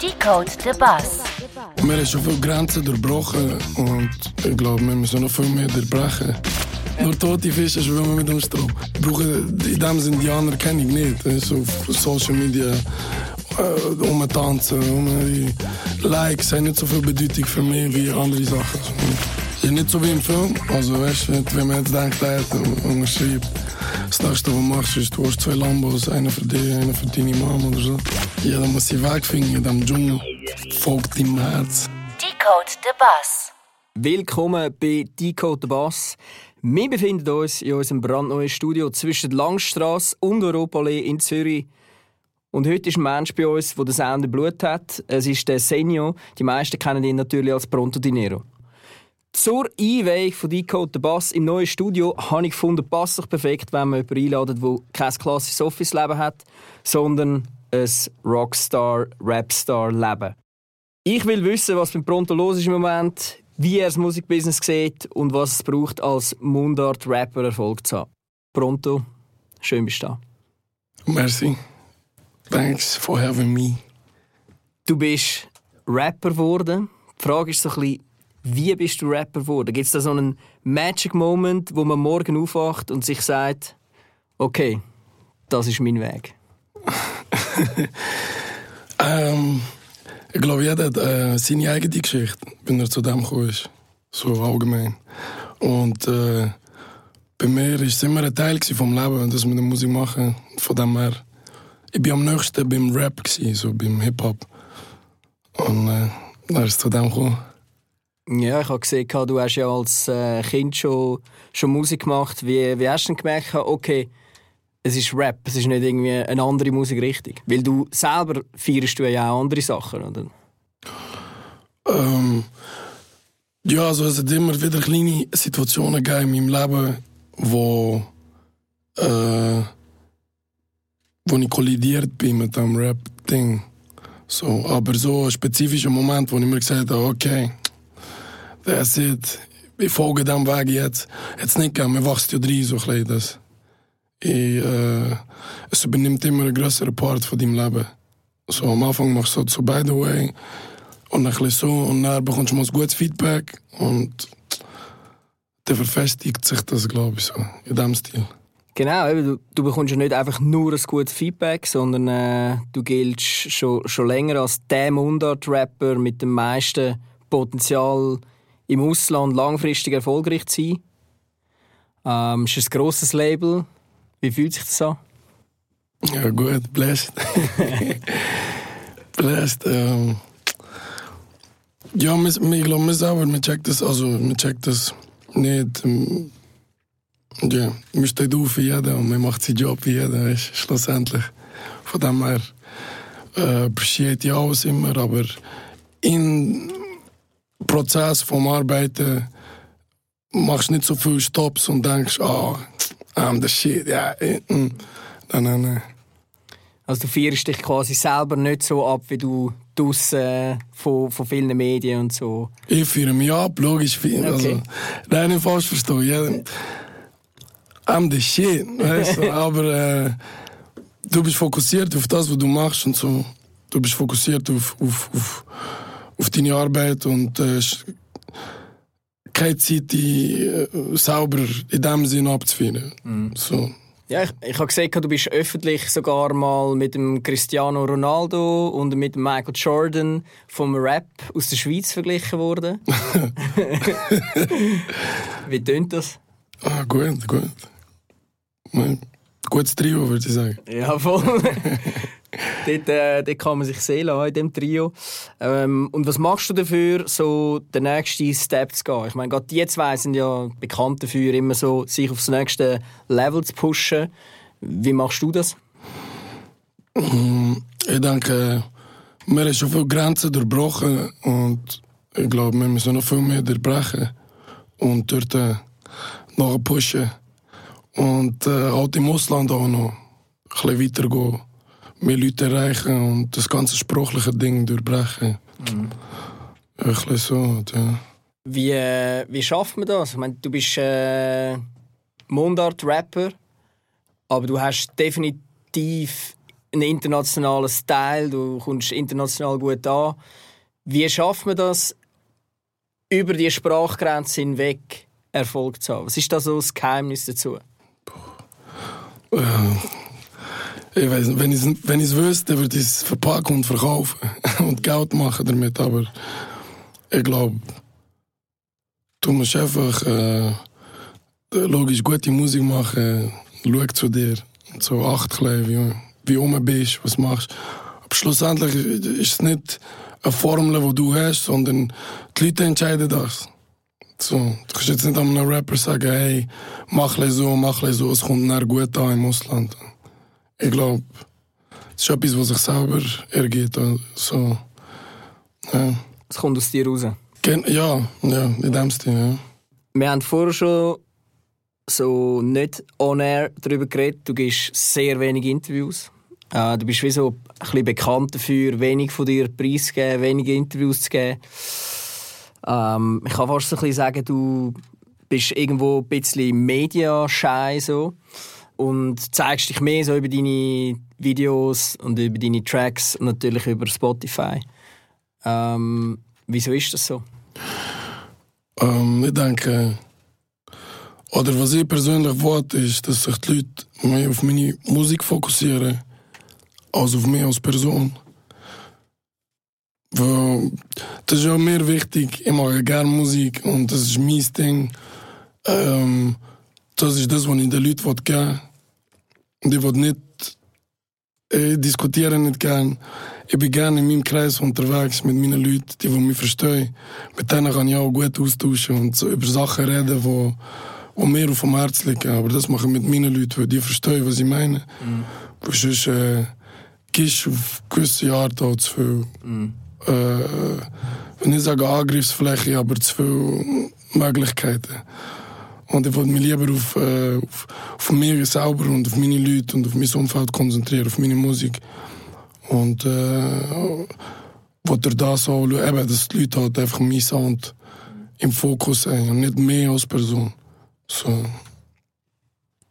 Decode the Bass. Wir haben schon viele Grenzen durchbrochen und ich glaube, wir müssen noch viel mehr durchbrechen. Nur tote Fische schwimmen mit dem Strom. Ich brauche in dem Sinne die Anerkennung nicht. So auf Social Media äh, rumtanzen, um Likes haben nicht so viel Bedeutung für mich wie andere Sachen. Ja, nicht so wie im Film. Also weißt du, wenn man jetzt denkt, er hat unterschreibt, das nächste, was du machst, ist, du hast zwei Lambos, einer für dich, einer für deine Mama oder so. Ja, dann muss ich wegfinden in diesem Dschungel. Folgt deinem Herz. Decode the Bass. Willkommen bei Decode the Bass. Wir befinden uns in unserem brandneuen Studio zwischen der Langstrasse und Europallee in Zürich. Und heute ist ein Mensch bei uns, der Sound im Blut hat. Es ist der Senio. Die meisten kennen ihn natürlich als Pronto Dinero. Zur Einweihung von Decode Bass im neuen Studio habe ich gefunden, passt sich perfekt, wenn man jemanden einladet, der kein klassisches Office-Leben hat, sondern ein Rockstar-Rapstar-Leben. Ich will wissen, was beim Pronto los ist im Moment, wie er das Musikbusiness sieht und was es braucht, als Mundart-Rapper Erfolg zu haben. Pronto, schön bist du da. Merci. Thanks for having me. Du bist Rapper geworden. Die Frage ist so ein bisschen, wie bist du Rapper geworden? Gibt es da so einen Magic Moment, wo man morgen aufwacht und sich sagt, okay, das ist mein Weg? ähm, ich glaube, jeder hat äh, seine eigene Geschichte, wenn er zu dem gekommen. So allgemein. Und äh, bei mir war es immer ein Teil vom Leben, das mit der Musik machen. Von dem her, ich war am nächsten beim Rap, gewesen, so beim Hip-Hop. Und äh, dann ist es zu dem gekommen. Ja, ich habe gesehen, du hast ja als äh, Kind schon, schon Musik gemacht. Wie, wie hast du denn gemerkt, okay, es ist Rap, es ist nicht irgendwie eine andere Musikrichtung? Weil du selber feierst du ja auch andere Sachen, oder? Ähm, ja, also es hat immer wieder kleine Situationen gegeben in meinem Leben, wo, äh, wo ich kollidiert bin mit dem Rap-Ding. So, aber so ein spezifischer Moment, wo ich mir gesagt habe, okay, that's it. Ich folge dem Weg jetzt. Jetzt nicht gegeben, man wächst ja drin, so ein das. Ich, äh, es übernimmt immer einen größeren Part von deinem Leben. So, am Anfang machst du so, by the way. Und dann ein so. Und dann bekommst du mal ein gutes Feedback. Und dann verfestigt sich das, glaube ich, so. In diesem Stil. Genau, du, du bekommst ja nicht einfach nur ein gutes Feedback, sondern äh, du giltst schon, schon länger als der Mundart-Rapper mit dem meisten Potenzial im Ausland langfristig erfolgreich zu sein. Ähm, es ist ein grosses Label. Wie fühlt sich das an? Ja, gut, blessed. blessed. Ähm ja, ich glaube, man selber, man checkt das, also, man checkt das nicht. Ähm ja, man steht auf wie jeder und man macht seinen Job wie jeder, weißt, schlussendlich. Von dem her äh, appreciate ich alles immer, aber im Prozess vom Arbeiten machst nicht so viele Stops und denkst, ah, oh, I'm the shit, ja. Yeah. Nein, nein, nein. Also du feierst dich quasi selber nicht so ab, wie du draussen äh, von, von vielen Medien und so. Ich feiere mich ab, logisch. Okay. Also, nein, nicht falsch verstehen. Ja. I'm the shit, weißt du? Aber äh, du bist fokussiert auf das, was du machst und so. Du bist fokussiert auf, auf, auf, auf deine Arbeit und äh, keine Zeit, die äh, sauber in dem Sinn abzufinden. Mhm. So. Ja, ich, ich habe gesehen, du bist öffentlich sogar mal mit dem Cristiano Ronaldo und mit dem Michael Jordan vom Rap aus der Schweiz verglichen worden. Wie tönt das? Ah, gut, gut. Gutes Trio, würde ich sagen. Ja, voll. dort, äh, dort kann man sich sehen lassen, in diesem Trio. Ähm, und was machst du dafür, so den nächsten Step zu gehen? Ich meine, gerade die zwei sind ja bekannt dafür, immer so sich aufs nächste Level zu pushen. Wie machst du das? Ich denke, wir haben schon viele Grenzen durchbrochen und ich glaube, wir müssen noch viel mehr durchbrechen und dort äh, noch pushen. Und äh, halt im Ausland auch noch ein bisschen weitergehen. Mehr Leute erreichen und das ganze sprachliche Ding durchbrechen. Mhm. Ein bisschen so, ja. Wie, äh, wie schafft man das? Ich meine, du bist äh, Mundart-Rapper, aber du hast definitiv einen internationalen Style, du kommst international gut an. Wie schafft man das, über die Sprachgrenze hinweg Erfolg zu haben? Was ist da so das Geheimnis dazu? Ich weiß nicht, wenn ich es wüsste, würde ich es verpacken und verkaufen und Geld machen damit. Aber ich glaube, du musst einfach äh, logisch gute Musik machen, schau zu dir und so acht wie, wie du bist, was machst. Aber schlussendlich ist es nicht eine Formel, die du hast, sondern die Leute entscheiden das. So, du kannst jetzt nicht einem Rapper sagen, hey, mach so, mach so, es kommt nachher gut an im Ausland. Ich glaube, es ist etwas, was sich selber ergibt. So, ja. Es kommt aus dir raus. Ja, ja, in dem Stil, ja. Wir haben vorher schon so nicht on air darüber geredet. Du gibst sehr wenig Interviews. Äh, du bist wie so ein bisschen bekannt dafür, wenig von dir preiszugeben, wenige Interviews zu geben. Ähm, ich kann fast so ein bisschen sagen, du bist irgendwo ein bisschen mediaschei so und zeigst dich mehr so über deine Videos und über deine Tracks und natürlich über Spotify. Ähm, wieso ist das so? Ähm, ich denke, oder was ich persönlich wollte, ist, dass sich die Leute mehr auf meine Musik fokussieren, als auf mich als Person. Weil das ist ja mir wichtig, ich mache gerne Musik und das ist mein Ding. Ähm, das ist das, was ich den Leuten geben will. Ich will nicht ich diskutiere nicht gern. Ich bin gerne in meinem Kreis unterwegs mit meinen Leuten, die, die mich verstehen. Mit denen kann ich auch gut austauschen und so über Sachen reden, die, die mir auf dem Herz liegen. Aber das mache ich mit meinen Leuten, weil die verstehen, was ich meine. Mhm. Weil sonst äh, du auf gewisse Art auch zu viel. Mhm. Äh, wenn ich sage Angriffsfläche, aber zu viele Möglichkeiten. Und ich wollte mich lieber auf, äh, auf, auf mich selber und auf meine Leute und auf mein Umfeld konzentrieren, auf meine Musik. Und äh, wollte auch schauen, eben, dass die Leute halt einfach mein Sound im Fokus haben und nicht mehr als Person. So.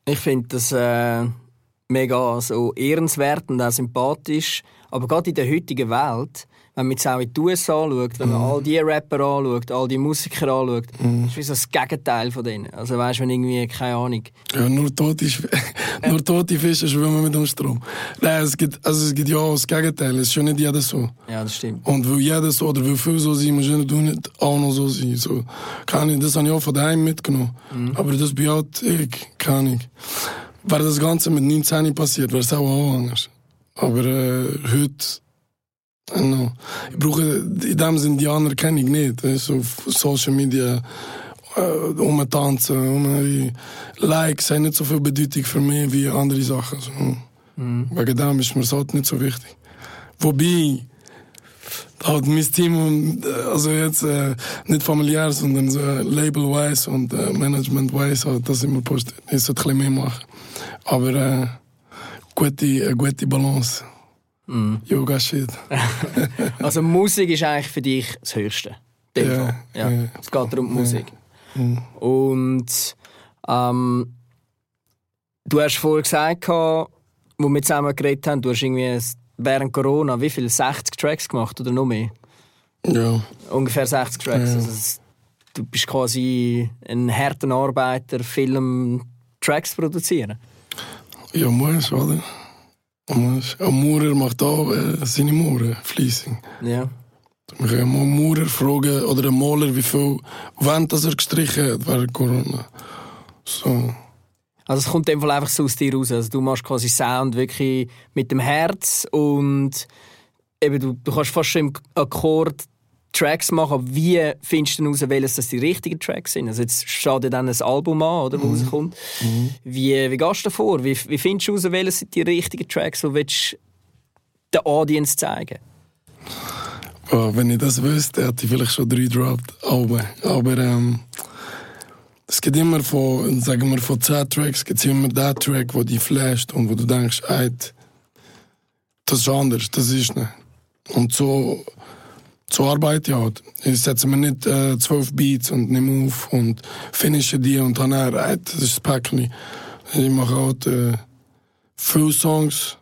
Ich finde das äh, mega so ehrenswert und auch sympathisch. Aber gerade in der heutigen Welt wenn man jetzt auch in die USA anschaut, wenn man mm. all die Rapper anschaut, all die Musiker anschaut, mm. ist wie so das Gegenteil von denen. Also weißt du, wenn irgendwie, keine Ahnung. Ja, nur tote, nur tote Fische schwimmen mit dem Strom. Nein, es gibt, also es gibt ja auch das Gegenteil. Es ist schon nicht jeder so. Ja, das stimmt. Und weil jeder so oder weil viel so sein, muss ja nicht auch noch so sein. So, kann ich, das habe ich auch von daheim mitgenommen. Mm. Aber das bin halt ich, kann ich. Wäre das Ganze mit 19 passiert, wäre es auch, auch anders. Aber äh, heute Genau. Ich brauche in dem Sinne die Anerkennung nicht. So auf Social Media äh, umtanzen, um Likes haben nicht so viel Bedeutung für mich wie andere Sachen. So. Mhm. Wegen dem ist mir das halt nicht so wichtig. Wobei, halt mein Team, also jetzt äh, nicht familiär, sondern so label-wise und äh, management-wise, halt, das immer postet. Ich sollte ein bisschen mehr machen. Aber äh, gute, eine gute Balance. Mm. Yoga-Shit. also Musik ist eigentlich für dich das Höchste. Ja, ja. ja. Es geht darum Musik. Ja. Mm. Und ähm, du hast vorher gesagt, wo wir zusammen geredet haben, du hast irgendwie während Corona wie viele 60 Tracks gemacht oder noch mehr? Ja. Ungefähr 60 Tracks. Also, du bist quasi ein harter Arbeiter, Film, Tracks produzieren. Ja, muss, oder? Ein Maurer macht auch äh, seine Mauern fließig. Ja. Wir können mal einen Maurer fragen oder einen Maler, wie viel Wand er gestrichen hat während Corona. So. Also es kommt in dem Fall einfach so aus dir raus. Also du machst quasi Sound wirklich mit dem Herz und eben du, du kannst fast schon im Akkord Tracks machen, wie findest du heraus, welches das die richtigen Tracks sind? Also jetzt steht ja dann ein Album an, oder, wo mhm. rauskommt. Mhm. Wie, wie gehst du davor? Wie, wie findest du heraus, welches sind die richtigen Tracks, die du der Audience zeigen oh, Wenn ich das wüsste, hätte ich vielleicht schon drei dropped Alben. Aber ähm, es gibt immer von, sagen wir, von zehn Tracks gibt immer den Track, der dich flasht und wo du denkst, ey, das ist anders, das ist nicht. Und so zur Arbeit, ja. Ich setze mir nicht äh, zwölf Beats und nehme auf und finische die und dann äh, das ist das Päckchen. Ich mache auch äh, viele Songs,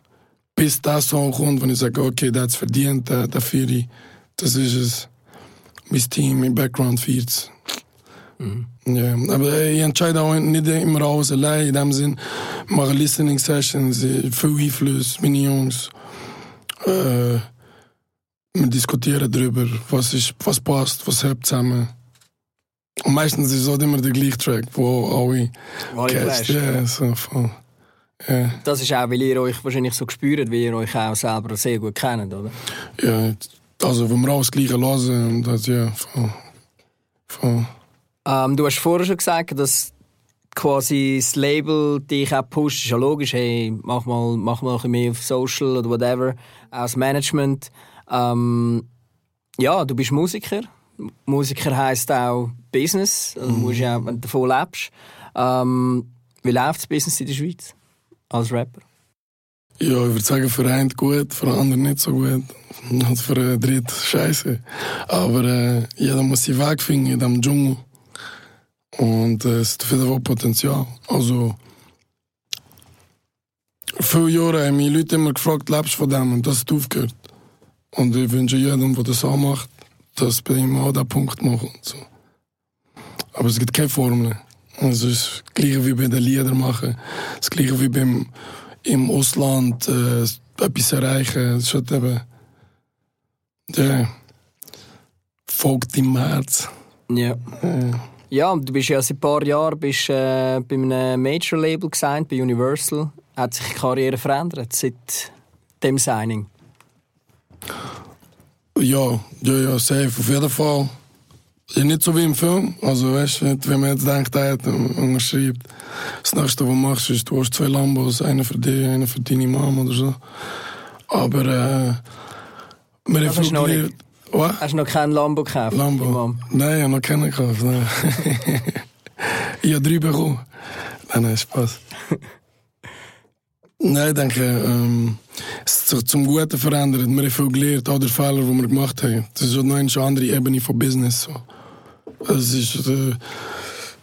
bis der Song kommt, wenn ich sage, okay, es verdient, der, der Führer, das ist es. Mein Team, mein Background feiert es. Ja, aber ich entscheide auch nicht immer alles allein, in dem Sinn, ich mache Listening Sessions, äh, viel Einfluss, meine Jungs. Äh, wir diskutieren darüber, was, ist, was passt, was hebt zusammen. Und meistens ist es auch immer der gleiche Track, wo alle catcht. Ja, so voll. Ja, Das ist auch, weil ihr euch wahrscheinlich so gespürt, weil ihr euch auch selber sehr gut kennt, oder? ja, also wenn wir auch das Gleiche hören, das, ja, voll. voll. Ähm, du hast vorher schon gesagt, dass quasi das Label dich auch pusht. Ist ja logisch, hey, mach mal, mach mal ein bisschen mehr auf Social oder whatever. Auch das Management. Ähm, ja, du bist Musiker. Musiker heisst auch Business. Also du musst ja, wenn du davon lebst. Ähm, wie läuft das Business in der Schweiz als Rapper? Ja, ich würde sagen, für einen gut, für den anderen nicht so gut. Und für den dritten scheiße. Aber äh, jeder muss seinen Weg finden in diesem Dschungel. Und äh, es hat Fall Potenzial. Also, viele Jahre haben mich Leute immer gefragt, lebst du von dem? Und das hat aufgehört. Und ich wünsche jedem, der das auch macht, dass bei ihm auch den Punkt machen. So. Aber es gibt keine Formel. Es ist das Gleiche wie bei den Liedern machen. Das Gleiche wie beim im Ausland äh, etwas erreichen. Es ist halt eben. Ja. Folgt im Herz. Ja. Ja, du bist ja seit ein paar Jahren bist, äh, bei einem Major-Label gesigned, bei Universal. Hat sich die Karriere verändert seit dem Signing? Ja, ja, ja, safe. Auf jeden Fall. Ja, nicht so wie im Film. Also, weißt du, wenn man jetzt denkt, hat unterschreibt, das nächste, was du machst, ist, du hast zwei Lambos, einer für dich, einer für deine Mom oder so. Aber, äh, wir gelernt- Was? Hast du noch kein Lambo gekauft? Lambo? Nein, ich habe noch keinen gekauft. Nein. ich habe drei bekommen. Nein, nein, Spaß. Nein, ich denke, ähm, es hat sich zum Guten verändert. Wir haben viel gelernt, auch der Fehler, die wir gemacht haben. Das ist noch eine andere Ebene von Business. So. Es ist, äh,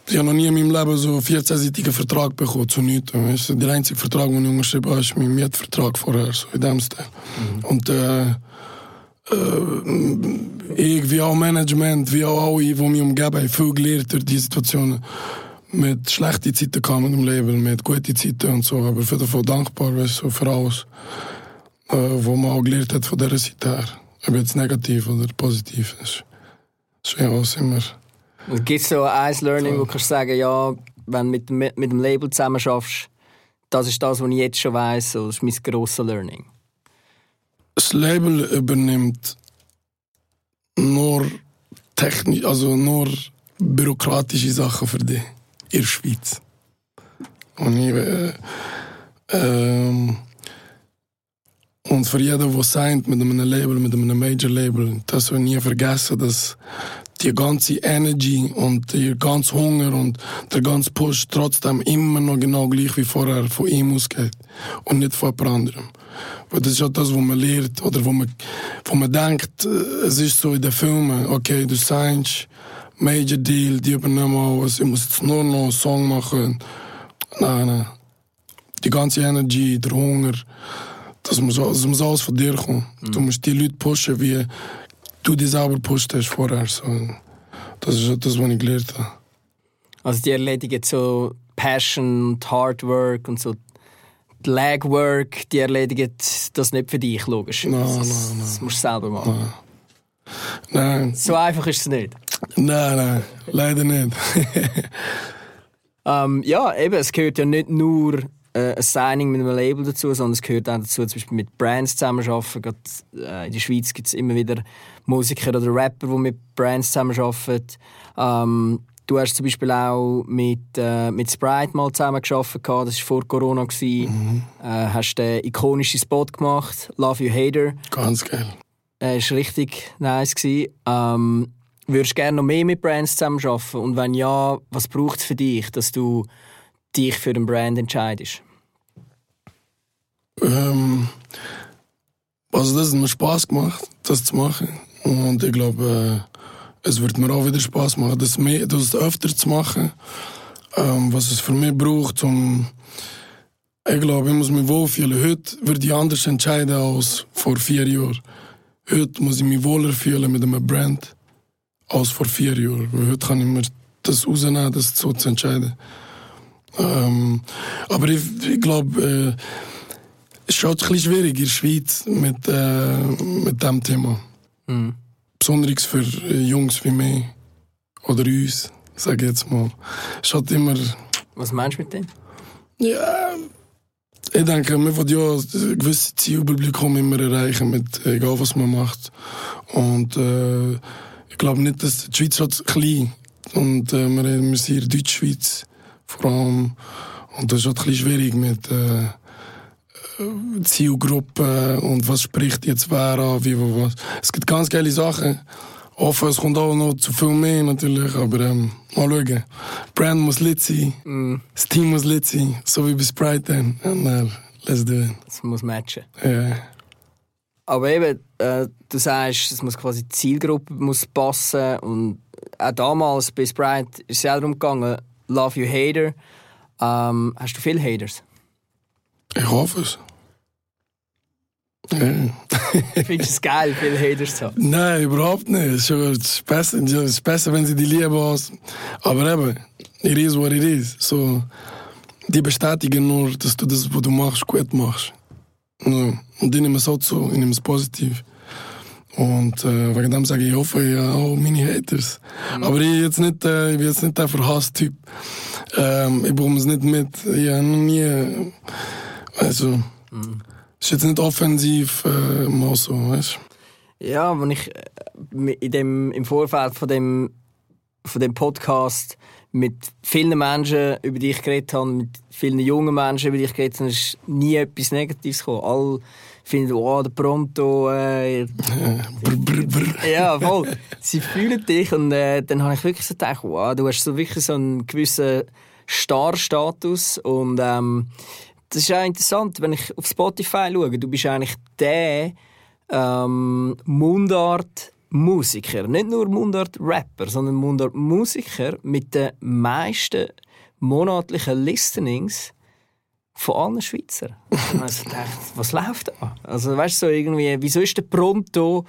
ich habe noch nie in meinem Leben so einen 14-seitigen Vertrag bekommen, zu nichts. Weißt du, Der einzige Vertrag, den ich unterschrieben habe, ist mein Mietvertrag vorher, so in dem Stil. Und äh, ich, wie auch Management, wie auch alle, die mich umgeben, haben viel gelernt durch diese Situationen. Mit schlechten Zeiten kam mit dem Label, mit guten Zeiten und so. Aber für davon dankbar, weißt du, so für alles, äh, was man auch gelernt hat von dieser Seite her. Ob jetzt negativ oder positiv ist. Ja alles immer. Gibt es so ein Learning, wo du kannst sagen, ja, wenn du mit, dem- mit dem Label zusammen schaffst, das ist das, was ich jetzt schon weiss, so, das ist mein grosses Learning. Das Label übernimmt nur technisch, also nur bürokratische Sachen für dich in der Schweiz. Und ich, äh, ähm, und für jeden, der signed mit einem Label, mit einem Major-Label, das wir nie vergessen, dass die ganze Energy und der ganze Hunger und der ganze Push trotzdem immer noch genau gleich wie vorher von ihm ausgeht und nicht von jemand anderem. Weil das ist ja das, was man lernt oder wo man, wo man denkt, äh, es ist so in den Filmen, okay, du signst, Major Deal, die übernehmen alles, ich muss jetzt nur noch einen Song machen. Nein, nein. Die ganze Energy, der Hunger, das muss, das muss alles von dir kommen. Du musst die Leute pushen, wie du dich selber pusht hast vorher. So. Das ist das, was ich gelernt habe. Also die erledigen so Passion und Hard Work und so die Legwork, die erledigen das nicht für dich, logisch. Nein, das, nein, das musst du selber machen. Nein, So einfach ist es nicht. Nein, nein, leider nicht. Ähm, ja, eben, es gehört ja nicht nur äh, ein Signing mit einem Label dazu, sondern es gehört auch dazu, zum Beispiel mit Brands zusammenarbeiten. Gerade, äh, in der Schweiz gibt es immer wieder Musiker oder Rapper, die mit Brands zusammenarbeiten. Ähm, du hast zum Beispiel auch mit, äh, mit Sprite mal zusammengearbeitet, das war vor Corona. gewesen. Äh, hast den ikonischen Spot gemacht, Love You Hater. Ganz geil. Äh, ist richtig nice gewesen. Ähm, würdest du gerne noch mehr mit Brands zusammenarbeiten? Und wenn ja, was braucht es für dich, dass du dich für den Brand entscheidest? Ähm, also das hat mir Spaß gemacht, das zu machen. Und ich glaube, äh, es wird mir auch wieder Spaß machen, das, mehr, das öfter zu machen. Ähm, was es für mich braucht, um Ich glaube, ich muss mich wohlfühlen. Heute würde ich anders entscheiden als vor vier Jahren. Heute muss ich mich wohler fühlen mit einem Brand als vor vier Jahren. Weil heute kann ich mir das rausnehmen, das so zu entscheiden. Ähm, aber ich, ich glaube, äh, es ist halt ein bisschen schwierig in der Schweiz mit, äh, mit diesem Thema. Mhm. Besonders für äh, Jungs wie mich oder uns, sage ich jetzt mal. Es halt immer, Was meinst du mit dem? ja, ich denke, man will ja ein gewisses Zielpublikum immer erreichen, mit egal was man macht. Und äh, ich glaube nicht, dass die Schweiz halt klein und äh, wir, haben- sind in Deutschschweiz vor allem. Und das ist halt ein bisschen schwierig mit äh, äh, Zielgruppen und was spricht jetzt wer an, wie, wo, was. Es gibt ganz geile Sachen. Offen, es kommt auch noch zu viel mehr natürlich, aber ähm, mal schauen. Brand muss lit sein. Mm, Das Team muss lit sein, so wie bei Sprite dann. Und dann, let's do it. das muss matchen. Ja. Aber eben, äh, du sagst, es muss quasi die Zielgruppe muss passen und auch damals bei Sprite ist es ja darum gegangen, Love You Hater. Ähm, hast du viele Haters? Ich hoffe es. Findest du es geil, viele Haters zu haben? Nein, überhaupt nicht. Es ist besser, es ist besser, wenn sie die lieben. Als, aber eben, it is what it is. So, die bestätigen nur, dass du das, was du machst, gut machst. Ja. Und ich nehme es auch so, ich nehme es positiv. Und äh, wegen dem sage ich, ich hoffe, ja, auch meine Haters. Aber ich, jetzt nicht, äh, ich bin jetzt nicht der Verhasst-Typ. Ähm, ich bekomme es nicht mit. Ich habe noch nie. äh, Also, es ist jetzt nicht offensiv, äh, mal so, weißt du? Ja, wenn ich äh, in dem, im Vorfeld von dem, von dem Podcast mit vielen Menschen über dich geredet habe, mit vielen jungen Menschen über dich geredet habe, ist nie etwas Negatives gekommen. Alle finden, oh, der Pronto, äh, Brr, brr, brr. ja, voll. Sie fühlen dich und äh, dann habe ich wirklich so gedacht, wow, du hast so wirklich so einen gewissen Star-Status und ähm, das ist auch interessant, wenn ich auf Spotify schaue, du bist eigentlich der ähm, Mundart-Musiker, nicht nur Mundart-Rapper, sondern Mundart-Musiker mit den meisten monatlichen Listenings von allen Schweizer. Gedacht, was läuft da? Also weißt du, so irgendwie, wieso ist der Pronto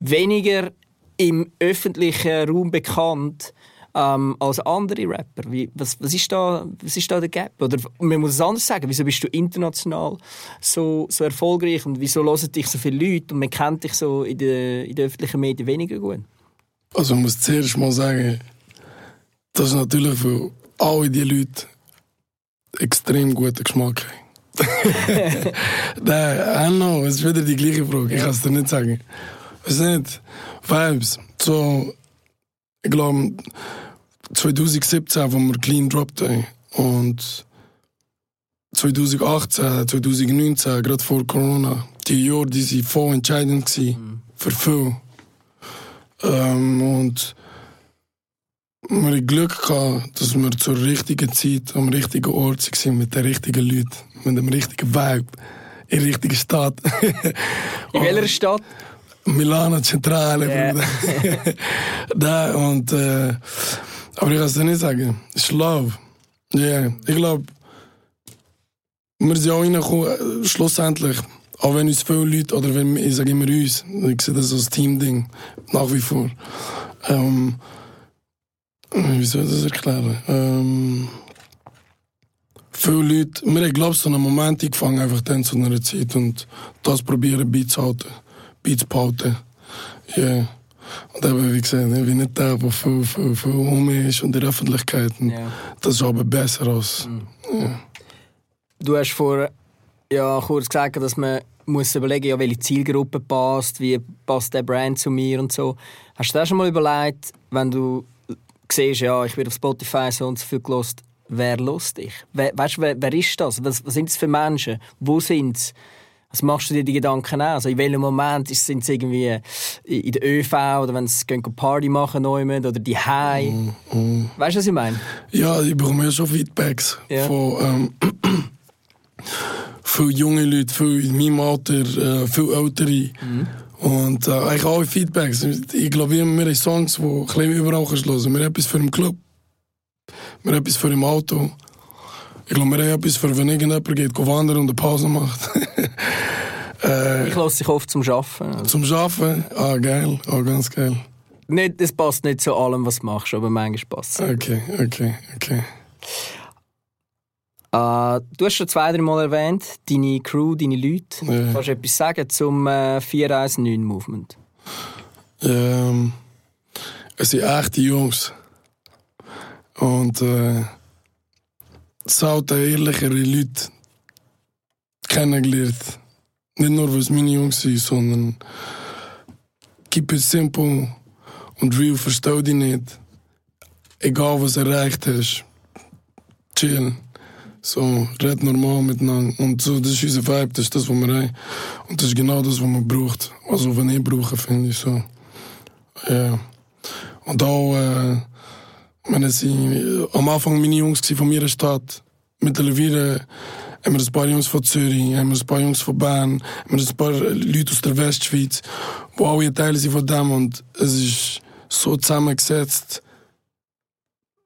weniger im öffentlichen Raum bekannt ähm, als andere Rapper? Wie, was, was, ist da, was ist da der Gap? Oder man muss es anders sagen, wieso bist du international so, so erfolgreich und wieso hören dich so viele Leute und man kennt dich so in den, in den öffentlichen Medien weniger gut? Also ich muss zuerst mal sagen, dass natürlich für alle die Leute extrem guten Geschmack haben. Nein, know, es ist wieder die gleiche Frage. Ich kann es dir nicht sagen. Es nicht. Vibes. So, ich glaube, 2017, wo wir clean dropped haben. Und 2018, 2019, gerade vor Corona, die Jahre, die sind voll entscheidend gewesen. Für viel. Ähm, und wir hatten Glück, gehabt, dass wir zur richtigen Zeit am richtigen Ort waren mit den richtigen Leuten, mit dem richtigen Vibe, in der richtigen Stadt. In welcher Stadt? Milano Zentrale. Bruder. da, und, äh, aber ich kann es nicht sagen. Ist Love. Ja, ich glaube, wir sind auch reingekommen, äh, schlussendlich, auch wenn uns viele Leute, oder wenn, ich sage immer uns, ich sehe das als Team-Ding, nach wie vor. Ähm, wie soll ich das erklären? Ähm, viele Leute, wir haben, glaube ich, so einen Moment angefangen, einfach dann zu einer Zeit und das probieren beizuhalten, beizubehalten. Ja. Und eben, wie gesagt, ich bin nicht der, der viel, viel, viel um ist und in der Öffentlichkeit. Ja. Das ist aber besser als... Du hast vor ja, kurz gesagt, dass man muss überlegen, ja, welche Zielgruppe passt, wie passt der Brand zu mir und so. Hast du dir schon mal überlegt, wenn du siehst, ja, ich werde auf Spotify so und so viel gelost, wer lost dich? Wer, weißt du, wer, wer ist das? Was, was sind es für Menschen? Wo sind sie? Was machst du dir die Gedanken an? Also in welchem Moment sind sie irgendwie in der ÖV oder wenn sie gehen Party machen nehmen oder die High? Weißt du, was ich meine? Ja, ich bekomme ja schon Feedbacks Ja. von ähm, viele junge Leute, viele in meinem Alter, äh, viel ältere. Und äh, eigentlich alle Feedbacks. Ich glaube, wir haben Songs, die ein bisschen überall kannst hören. Wir haben etwas für den Club, wir haben etwas für im Auto. Ich glaube, wir haben etwas für, wenn irgendjemand geht, wandern und eine Pause macht. äh, Ich lasse dich oft zum Arbeiten. Zum Arbeiten, ah, geil, ah, ganz geil. nicht, es passt nicht zu allem, was du machst, aber manchmal passt es. Okay, okay, okay. Äh, du hast schon zwei, drei Mal erwähnt, deine Crew, deine Leute. Ja. Kannst du etwas sagen zum äh, 419 Movement? Ähm, es sind echte Jungs. Und äh, saute ehrlichere Leute kennengelernt. Nicht nur, es meine Jungs sind, sondern keep it simple und real, versteh dich nicht. Egal, was erreicht hast, chill. So, red normal miteinander. Und so, das ist unser Vibe, das ist das, was wir haben. Und das ist genau das, was man braucht. Also, was ich brauche, finde ich so. Ja. Und auch, äh, meine, es äh, am Anfang meine Jungs von meiner Stadt. Mittlerweile haben wir ein paar Jungs von Zürich, haben wir ein paar Jungs von Bern, haben wir ein paar Leute aus der Westschweiz, die alle Teile sind von dem und es ist so zusammengesetzt.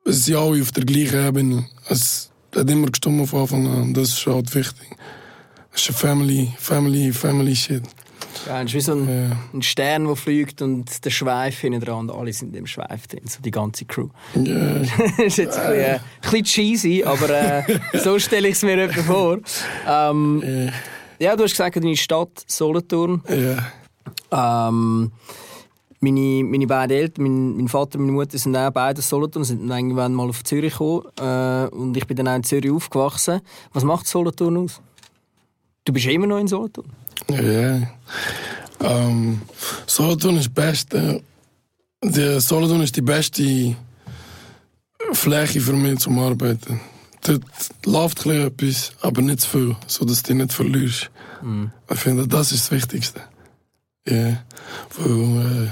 Es sind alle auf der gleichen Ebene. Es hat immer gestimmt von Anfang an. Das ist halt wichtig. Es ist ein Family, Family, Family Shit. Ja, es ist wie so ein, Ja. ein Stern, der fliegt und der Schweif hinten dran und alle sind im Schweif drin, so die ganze Crew. Ja. das ist jetzt ein bisschen, äh, ein bisschen cheesy, aber äh, so stelle ich es mir etwa vor. Ähm, ja, du hast gesagt, deine Stadt Solothurn. Ja. Ähm, meine, meine beiden Eltern, mein, mein Vater und meine Mutter sind auch beide Solothurn, sind dann irgendwann mal auf Zürich gekommen äh, und ich bin dann auch in Zürich aufgewachsen. Was macht Solothurn aus? Du bist immer noch in Solothurn? Ja. Ähm, Solothurn ist Beste. Die Solothurn ist die beste Fläche für mich zum Arbeiten. Dort läuft etwas, aber nicht zu viel, sodass du dich nicht verlierst. Ich finde, das ist das Wichtigste. Ja. Weil, äh,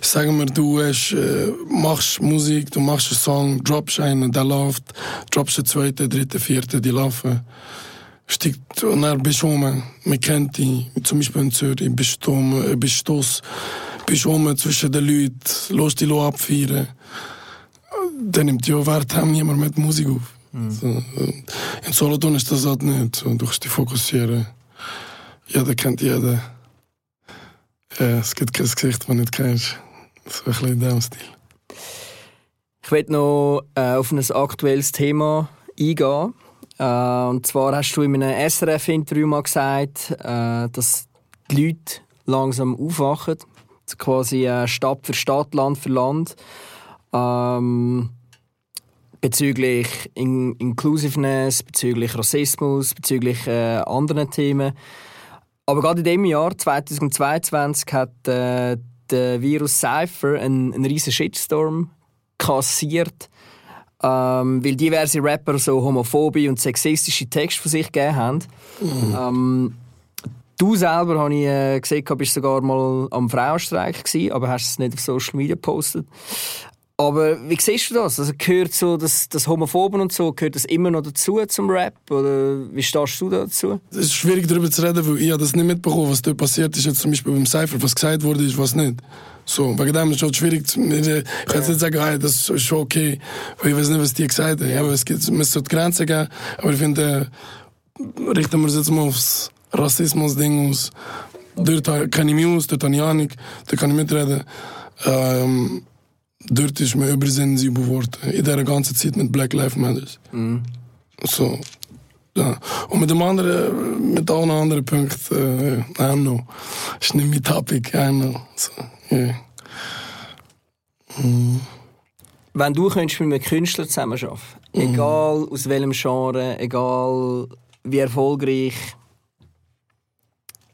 ich sage mir, du hast, äh, machst Musik, du machst einen Song, droppst einen, der läuft, droppst einen zweiten, dritten, vierten, die laufen. Steigt, und dann bist du rum, man kennt dich, zum Beispiel in Zürich, äh, du bist rum zwischen den Leuten, lässt dich abfeiern. Dann nimmt ja Wert haben niemand mit Musik auf. So, und in Solothurn ist das halt nicht. So, du kannst dich fokussieren. Jeder kennt jeden. Ja, es gibt kein Gesicht, das du nicht kennst. So ein bisschen in diesem Stil. Ich will noch äh, auf ein aktuelles Thema eingehen. Äh, und zwar hast du in einem SRF-Interview mal gesagt, äh, dass die Leute langsam aufwachen. Quasi äh, Stadt für Stadt, Land für Land. Ähm, bezüglich In Inclusiveness, bezüglich Rassismus, bezüglich äh, anderen Themen. Aber gerade in diesem Jahr, 2022, hat äh, der Virus Cypher einen, einen riesen Shitstorm kassiert, ähm, weil diverse Rapper so homophobe und sexistische Texte von sich gegeben haben. Ähm, du selber, habe ich äh, gesehen, bist sogar mal am Frauenstreik gewesen, aber hast es nicht auf Social Media gepostet. Aber wie siehst du das? Also gehört so das, das Homophoben und so, gehört das immer noch dazu zum Rap? Oder wie stehst du dazu? Es ist schwierig darüber zu reden, weil ich das nicht mitbekommen, was dort passiert ist, jetzt zum Beispiel beim Cypher, was gesagt wurde, ist, was nicht. So, zu, ich kann jetzt nicht sagen, hey, das ist schon okay, weil ich weiß nicht, was die gesagt haben. Aber es gibt, es sollte Grenzen geben, aber ich finde, äh, richten wir es jetzt mal aufs Rassismus-Ding aus. Dort kenne ich mich aus, dort habe ich Ahnung, dort kann ich mitreden. Ähm, dort ist mir übersensibel geworden, in dieser ganzen Zeit mit Black Lives Matter. So, ja. Und mit dem anderen, mit allen anderen Punkten, äh, I don't know. Ist nicht mein Topic, I don't know. So, yeah. Wenn du könntest mit einem Künstler zusammenarbeiten egal aus welchem Genre, egal wie erfolgreich,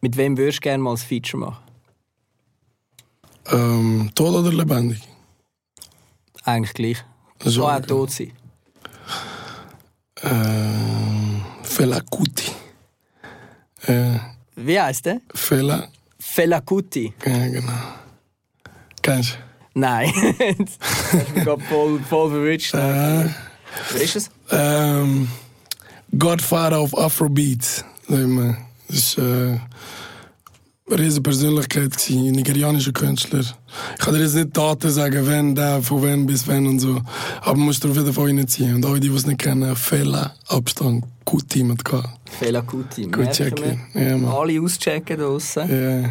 mit wem würdest du gerne mal ein Feature machen? Ähm, tot oder lebendig? Eigentlich gleich. Ist Kann auch tot sein. Ähm, Fela Kuti. Äh, Wie heisst der? Fela, Fela Kuti. ja, genau. Kennst Nein. das hast mich gerade voll, voll du? Äh, Wer ist es? ähm, Godfather of Afrobeat. Zeg maar. Dus, äh, riesige Persönlichkeit gewesen, nigerianischer Künstler. Ich kann dir jetzt nicht Daten sagen, wenn, der, von wann bis wann und so. Aber man muss auf jeden Fall reinziehen. Und alle, die es nicht kennen, Fehler, Abstand, gut Team hat gehabt. Fehler Kuti. Gut checken. Ja. Alle auschecken draussen. Ja.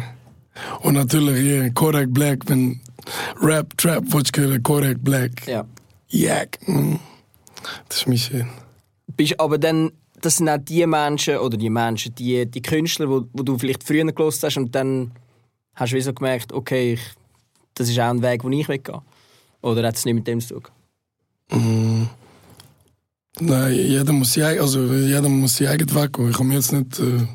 Und natürlich, ja, Kodak Black, wenn Rap, Trap, hören, Kodak Black. Ja. Yak. mm. Das ist mein Shit. Bist aber dann, das sind auch die Menschen, oder die Menschen, die, die Künstler, wo, wo du vielleicht früher gelost hast und dann hast du wie so gemerkt, okay, ich, das ist auch ein Weg, den ich weggehen Oder hat es nicht mit dem zu tun? Nein, jeder muss sein, also jeder muss sein eigen Weg gehen. Ich mir jetzt nicht, äh,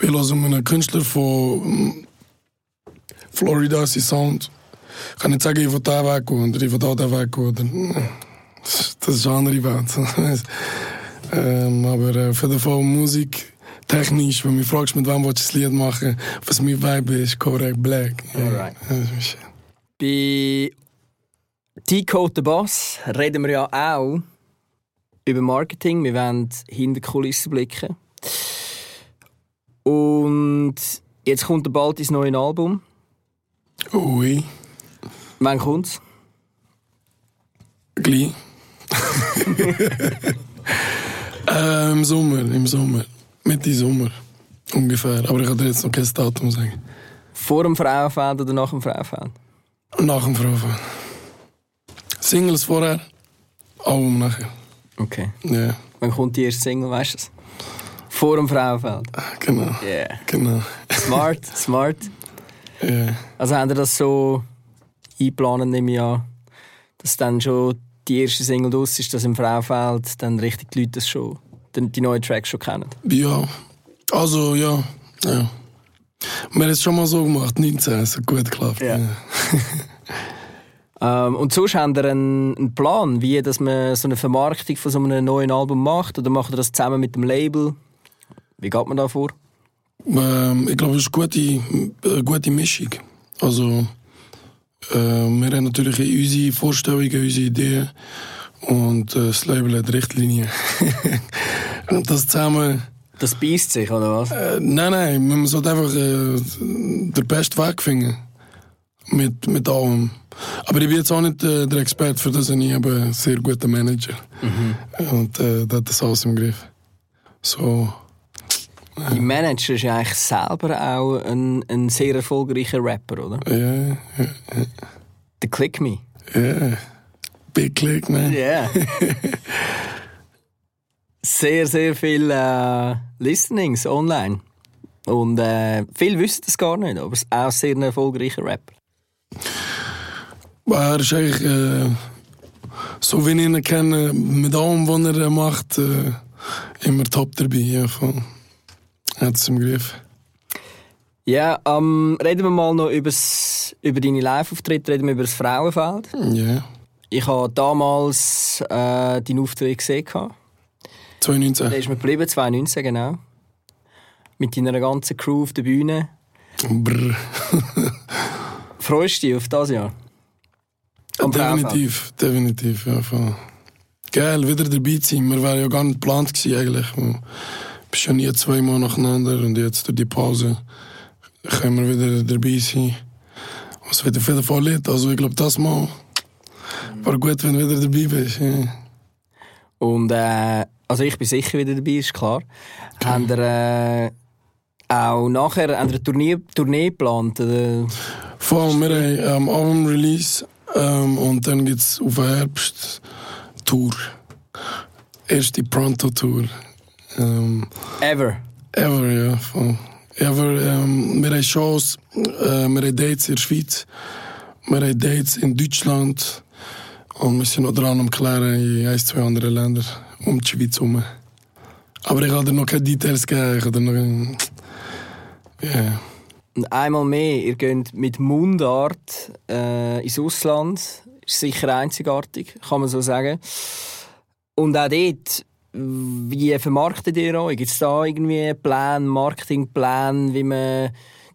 will also einen Künstler von Florida, Sound, ich kann nicht sagen, ich will da weg oder ich will da Weg. Oder, das ist eine andere Welt. ähm, aber äh, auf jeden Fall Musik, technisch, wenn du mich fragst, mit wem willst du das Lied machen, was mein Vibe ist, Kodak Black. Ja, Alright. Bei T-Code the Boss reden wir ja auch über Marketing. Wir wollen hinter die Kulissen blicken. Und jetzt kommt bald dein neues Album. Ui, Wann kommt's? gleich. äh, Im Sommer, im Sommer. Mitte Sommer. Ungefähr. Aber ich kann dir jetzt noch kein Datum sagen. Vor dem Frauenfeld oder nach dem Frauenfeld? Nach dem Frauenfeld. Singles vorher, Album nachher. Okay. Ja, Wann kommt die erste Single, weißt du es? Vor dem Frauenfeld. genau. Yeah. Genau. Smart, smart. Ja. Also haben ihr das so eingeplant, nehme ich an, dass dann schon die erste Single draus ist, dass im Frauenfeld dann richtig die Leute das schon, die die neuen Tracks schon kennen. ja. Also, ja. ja. Wir haben es schon mal so gemacht, 19, es hat gut geklappt. Ja. Ähm, und sonst habt ihr einen, einen Plan, wie dass man so eine Vermarktung von so einem neuen Album macht? Oder macht ihr das zusammen mit dem Label? Wie geht man da vor? Ähm, ich glaube, es ist eine gute, eine gute Mischung. Also, äh, wir haben natürlich unsere Vorstellungen, unsere Ideen und äh, das Label hat Richtlinien. und das zusammen. Das beißt sich, oder was? Äh, nein, nein, man sollte einfach äh, den besten Weg finden. Mit, mit allem. Aber ich bin jetzt auch nicht äh, der Experte für das, ich habe einen sehr guten Manager. Und äh, der hat das alles im Griff. So, Die Manager ist ja eigentlich selber auch ein, ein sehr erfolgreicher Rapper, oder? ja, ja, Der Click Me. ja. Big Click, man. Ja. sehr, sehr viele äh, Listenings online. Und äh, viele wissen das gar nicht, aber es ist auch sehr ein erfolgreicher Rapper. Er ist eigentlich, äh, so wie ich ihn kenne, mit allem, was er macht, äh, immer top dabei. Ja, voll. Es im Griff. Ja, ähm, reden wir mal noch übers, über deine Live-Auftritte, reden wir über das Frauenfeld. Ja. Ich habe damals äh, deinen Auftritt gesehen. Der 2019. ist mir geblieben, 2019 genau. Mit deiner ganzen Crew auf der Bühne. Brr. Freust du dich auf das Jahr? Am definitiv, definitiv, ja, voll. Geil, wieder dabei zu sein. Wir wären ja gar nicht geplant gewesen, eigentlich. Bist ja nie zweimal nacheinander und jetzt durch die Pause können wir wieder dabei sein. Es wird auf jeden Fall lit. Also ich glaube, das Mal war gut, wenn du wieder dabei bist. Ja. Und äh, also ich bin sicher wieder dabei, ist klar. Haben ihr äh, auch nachher haben ihr eine Tournee, Tournee geplant? Oder? Vor allem, wir haben ähm, Album-Release ähm, und dann gibt es auf Herbst Tour. Erste Pronto-Tour. Ähm, Ever? ever, ja. Voll. Ever, wir haben Shows, wir haben Dates in Schweiz, haben Dates in Deutschland und wir sind noch dran am klären in ein, zwei andere Länder um die Schweiz herum. Aber ich kann dir noch keine Details geben. Ich dir noch... Ja. Und einmal mehr, ihr geht mit Mundart äh, ins Ausland. Ist sicher einzigartig, kann man so sagen. Und auch dort, wie vermarktet ihr euch? Gibt es da irgendwie Pläne, Marketingpläne, wie man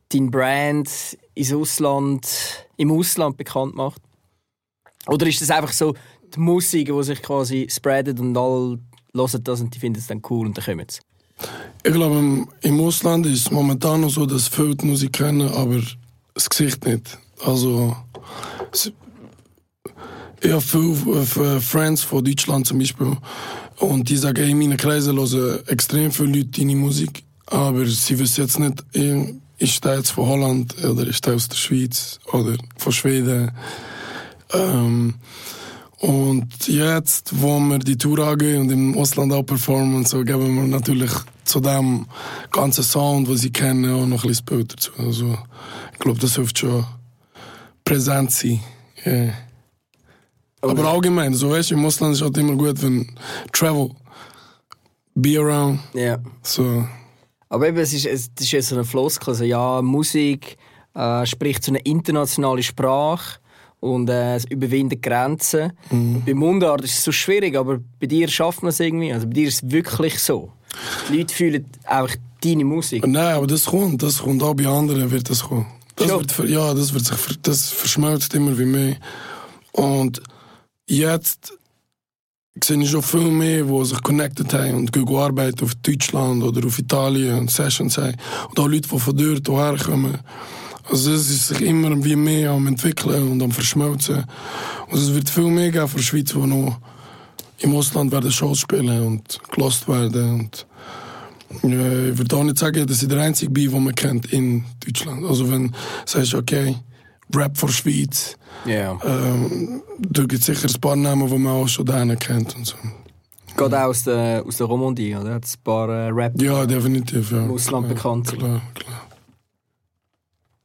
dein Brand ins Ausland, im Ausland bekannt macht? Oder ist das einfach so die Musik, die sich quasi spreadet und alle hören das und die finden es dann cool und dann kommen sie? Ich glaube, im, Ausland ist es momentan noch so, dass viele die Musik kennen, aber das Gesicht nicht. Also, ich habe viele äh, Friends von Deutschland zum Beispiel und sagen, hey, in meinen Kreisen hören extrem viele Leute deine Musik, aber sie wissen jetzt nicht, ist der jetzt von Holland oder ist der aus der Schweiz oder von Schweden. Ähm, und jetzt, wo wir die Tour angehen und im Ausland auch performen, so geben wir natürlich zu dem ganzen Sound, den sie kennen, auch noch ein bisschen Bild dazu. Also, ich glaube, das hilft schon präsent sein. Yeah. Aber allgemein, so weißt du, im Ausland ist halt immer gut, wenn Travel, be around. Ja. So. Aber eben, es ist, es ist ja so eine Floskel. Also, ja, Musik äh, spricht so eine internationale Sprache und äh, es überwindet Grenzen. Mhm. Bei Mundart ist es so schwierig, aber bei dir schafft man es irgendwie. Also bei dir ist es wirklich so. Die Leute fühlen einfach deine Musik. Nein, aber das kommt, das kommt auch bei anderen wird das kommen. Das Schon? wird, ja, das wird sich, das verschmelzt immer wie mehr. Und jetzt sehe ich schon viel mehr, die sich connected haben und gehen arbeiten auf Deutschland oder auf Italien und Sessions haben. Und auch Leute, die von dort hierher kommen. Also es ist sich immer wie mehr am entwickeln und am verschmelzen. Und es wird viel mehr geben für die Schweiz, die noch im Ausland werden Shows spielen und gelost werden. Und äh, ich würde auch nicht sagen, dass ich der Einzige bin, den man kennt in Deutschland. Also wenn du sagst, okay, Rap für Schweiz, Ja. ähm, da gibt es sicher ein paar Namen, die man auch schon da kennt und so. Geht auch aus der, aus der Romandie, oder? Hat ein paar äh, Rap Ja, definitiv, ja. im Ausland klar, bekannt sind. Klar, klar.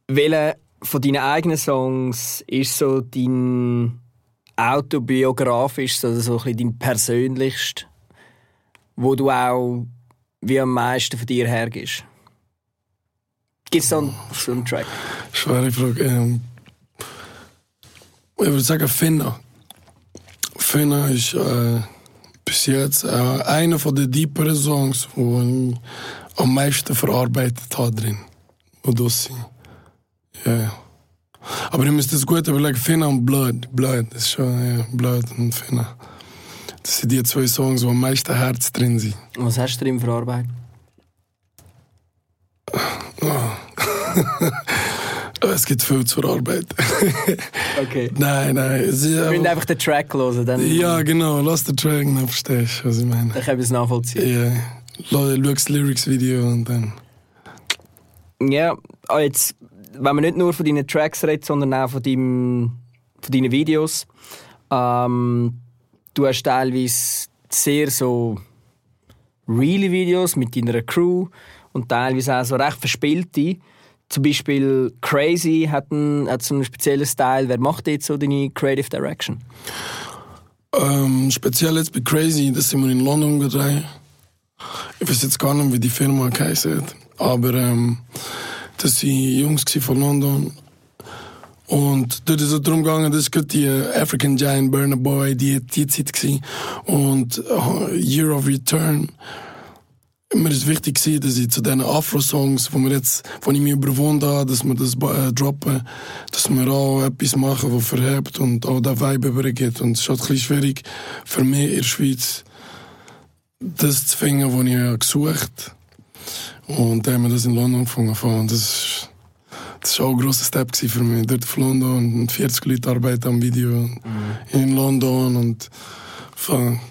Welcher von deinen eigenen Songs ist so dein autobiografisch, also so ein bisschen dein persönlichst, wo du auch wie am meisten von dir hergibst? Gibt es so einen, so einen Track? Schwere Frage. Ähm, ich würde sagen Finna. Finna ist äh, bis jetzt äh, einer von den deeperen Songs, die ich am meisten verarbeitet habe drin. Wo das. Ja. Aber ihr müsst es gut überlegen, Finna und Blood. Blood, das ist schon, ja, Blood und Finna. Das sind die zwei Songs, wo am meisten Herz drin sind. Was hast du drin verarbeitet? Es gibt viel zur Arbeit. Okay. nein, nein. Ist Wir müssen einfach- den Track hören, dann, Ja, genau. Lass den Track, dann verstehst du, was ich meine. dann können wir es nachvollziehen. Ja. Schau das Lyrics-Video und dann. Ja, ah, jetzt, wenn man nicht nur von deinen Tracks redet, sondern auch von, deinem, von deinen Videos. Ähm, du hast teilweise sehr so reale Videos mit deiner Crew und teilweise auch so recht verspielte. Zum Beispiel Crazy hat, einen, hat so einen speziellen Style. Wer macht jetzt so deine Creative Direction? Ähm, speziell jetzt bei Crazy, das sind wir in London gedreht. Ich weiß jetzt gar nicht, wie die Firma hat. Aber ähm, das waren Jungs von London. Und dort ist es darum gegangen, das war die African Giant Burner Boy, die, die Zeit gewesen. Und äh, Year of Return. Mir ist wichtig gewesen, dass ich zu diesen Afro-Songs, wo, wir jetzt, wo ich mich überwunden habe, dass wir das äh, droppen, dass wir auch etwas machen, das verhebt und auch den Vibe übergeht. Und es ist halt ein bisschen schwierig für mich in der Schweiz, das zu finden, was ich habe gesucht Und dann haben wir das in London gefunden. Und das ist, das war auch ein grosser Step für mich. Dort auf London und 40 Leute arbeiten am Video in London. Und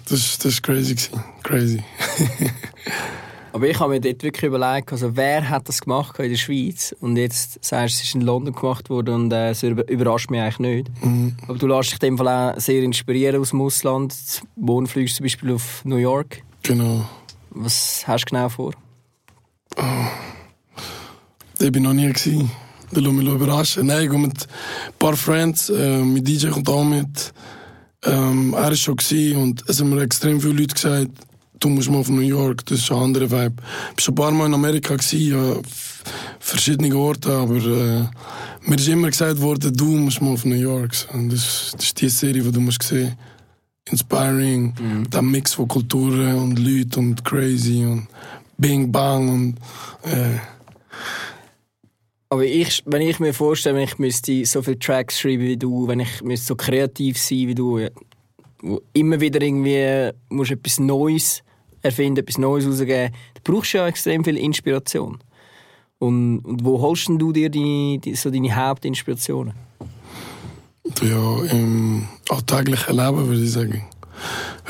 das, das ist crazy. Gewesen. Crazy. Aber ich habe mir dort wirklich überlegt, also wer hat das gemacht in der Schweiz? Und jetzt sagst du, es ist in London gemacht worden und äh, es überrascht mich eigentlich nicht. Aber du lässt dich in dem Fall auch sehr inspirieren aus dem Ausland. Morgen fliegst du zum Beispiel auf New York. Genau. Was hast du genau vor? Ich bin noch nie gewesen. Da lass mich überraschen. Nein, ich gehe mit ein paar Friends. Äh, mein DJ kommt auch mit. Ähm, er war schon gewesen und es haben mir extrem viele Leute gesagt, du musst mal auf New York, das ist ein anderer Vibe. Ich war schon ein paar Mal in Amerika, gewesen, verschiedene Orte, aber äh, mir ist immer gesagt worden, du musst mal auf New York. Und das, das ist die Serie, die du musst sehen. Inspiring, der Mix von Kulturen und Leuten und crazy und Bing Bang und äh, Aber ich, wenn ich mir vorstelle, wenn ich müsste so viele Tracks schreiben wie du, wenn ich müsste so kreativ sein wie du, wo immer wieder irgendwie musst etwas Neues erfinden, etwas Neues rausgeben, dann brauchst ja extrem viel Inspiration. Und, und wo holst du dir die, die, so deine Hauptinspirationen? Ja, im alltäglichen Leben würde ich sagen.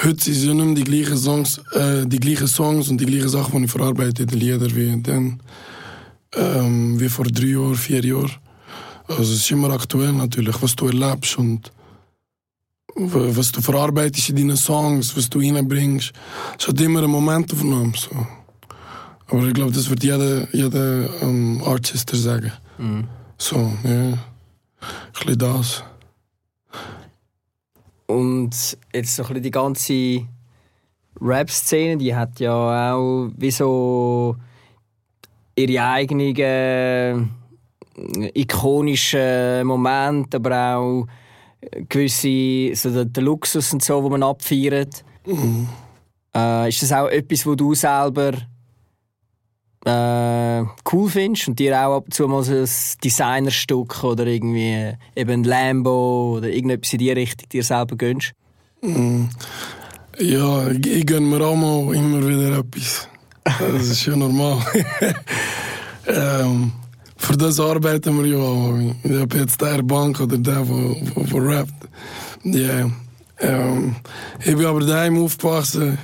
Heute sind es ja nicht mehr die gleichen Songs, äh, die gleichen Songs und die gleichen Sachen, die ich verarbeite in den Liedern wie dann, ähm, wie vor drei Jahren, vier Jahren. Also es ist immer aktuell natürlich, was du erlebst und was du verarbeitest in deinen Songs, was du reinbringst. Es hat immer einen Momentaufnahme. So. Aber ich glaube, das wird jeder, jeder ähm, Artist sagen. So, ja. Ein bisschen das. Und jetzt so ein bisschen die ganze Rap-Szene, die hat ja auch wie so ihre eigenen äh, ikonischen Momente, aber auch gewisse so der, der Luxus und so, wo man abfeiert. Äh, ist das auch etwas, wo du selber äh, cool findest und dir auch ab und zu mal so ein Designerstück oder irgendwie eben ein Lambo oder irgendetwas in die Richtung dir selber gönnst? Ja, ich, ich gönne mir auch mal immer wieder etwas. Das ist ja normal. ähm, für das arbeiten wir ja auch. Ich habe jetzt der Bank oder der, der, der, rappt. Ja. Ähm, ich bin aber daheim aufgewachsen.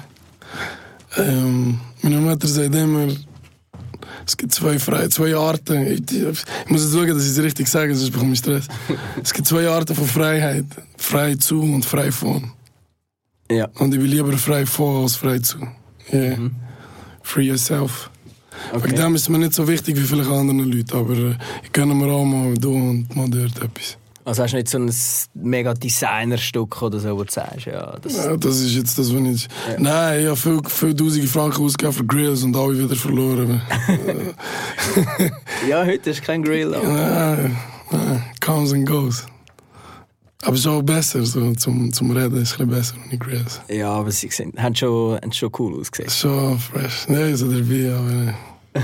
Ähm, meine Mutter sagt immer, es gibt zwei, Fre zwei Arten. Ich, ich muss jetzt schauen, dass ich es richtig sage, sonst bekomme ich Stress. es gibt zwei Arten von Freiheit. Frei zu und frei von. Ja. Und ich bin lieber frei vor als frei zu. Yeah. Free yourself. Okay. Wegen dem ist es mir nicht so wichtig wie vielleicht andere Leute, aber äh, ich gönne mir auch mal da und mal dort etwas. Also hast du nicht so ein mega Designerstück oder so, wo du sagst, ja, das, Ja, das ist jetzt das, was ich... Nein, ich habe viel, viel tausende Franken ausgegeben für Grills und alle wieder verloren. ja heute ist kein Grill. aber- nein, nein, comes and goes. Aber es ist auch besser, so, zum, zum Reden ist es ein bisschen besser ohne Grills. Ja, aber sie sind, haben, schon, haben schon cool ausgesehen. Schon fresh. Nein, so dabei, aber... äh,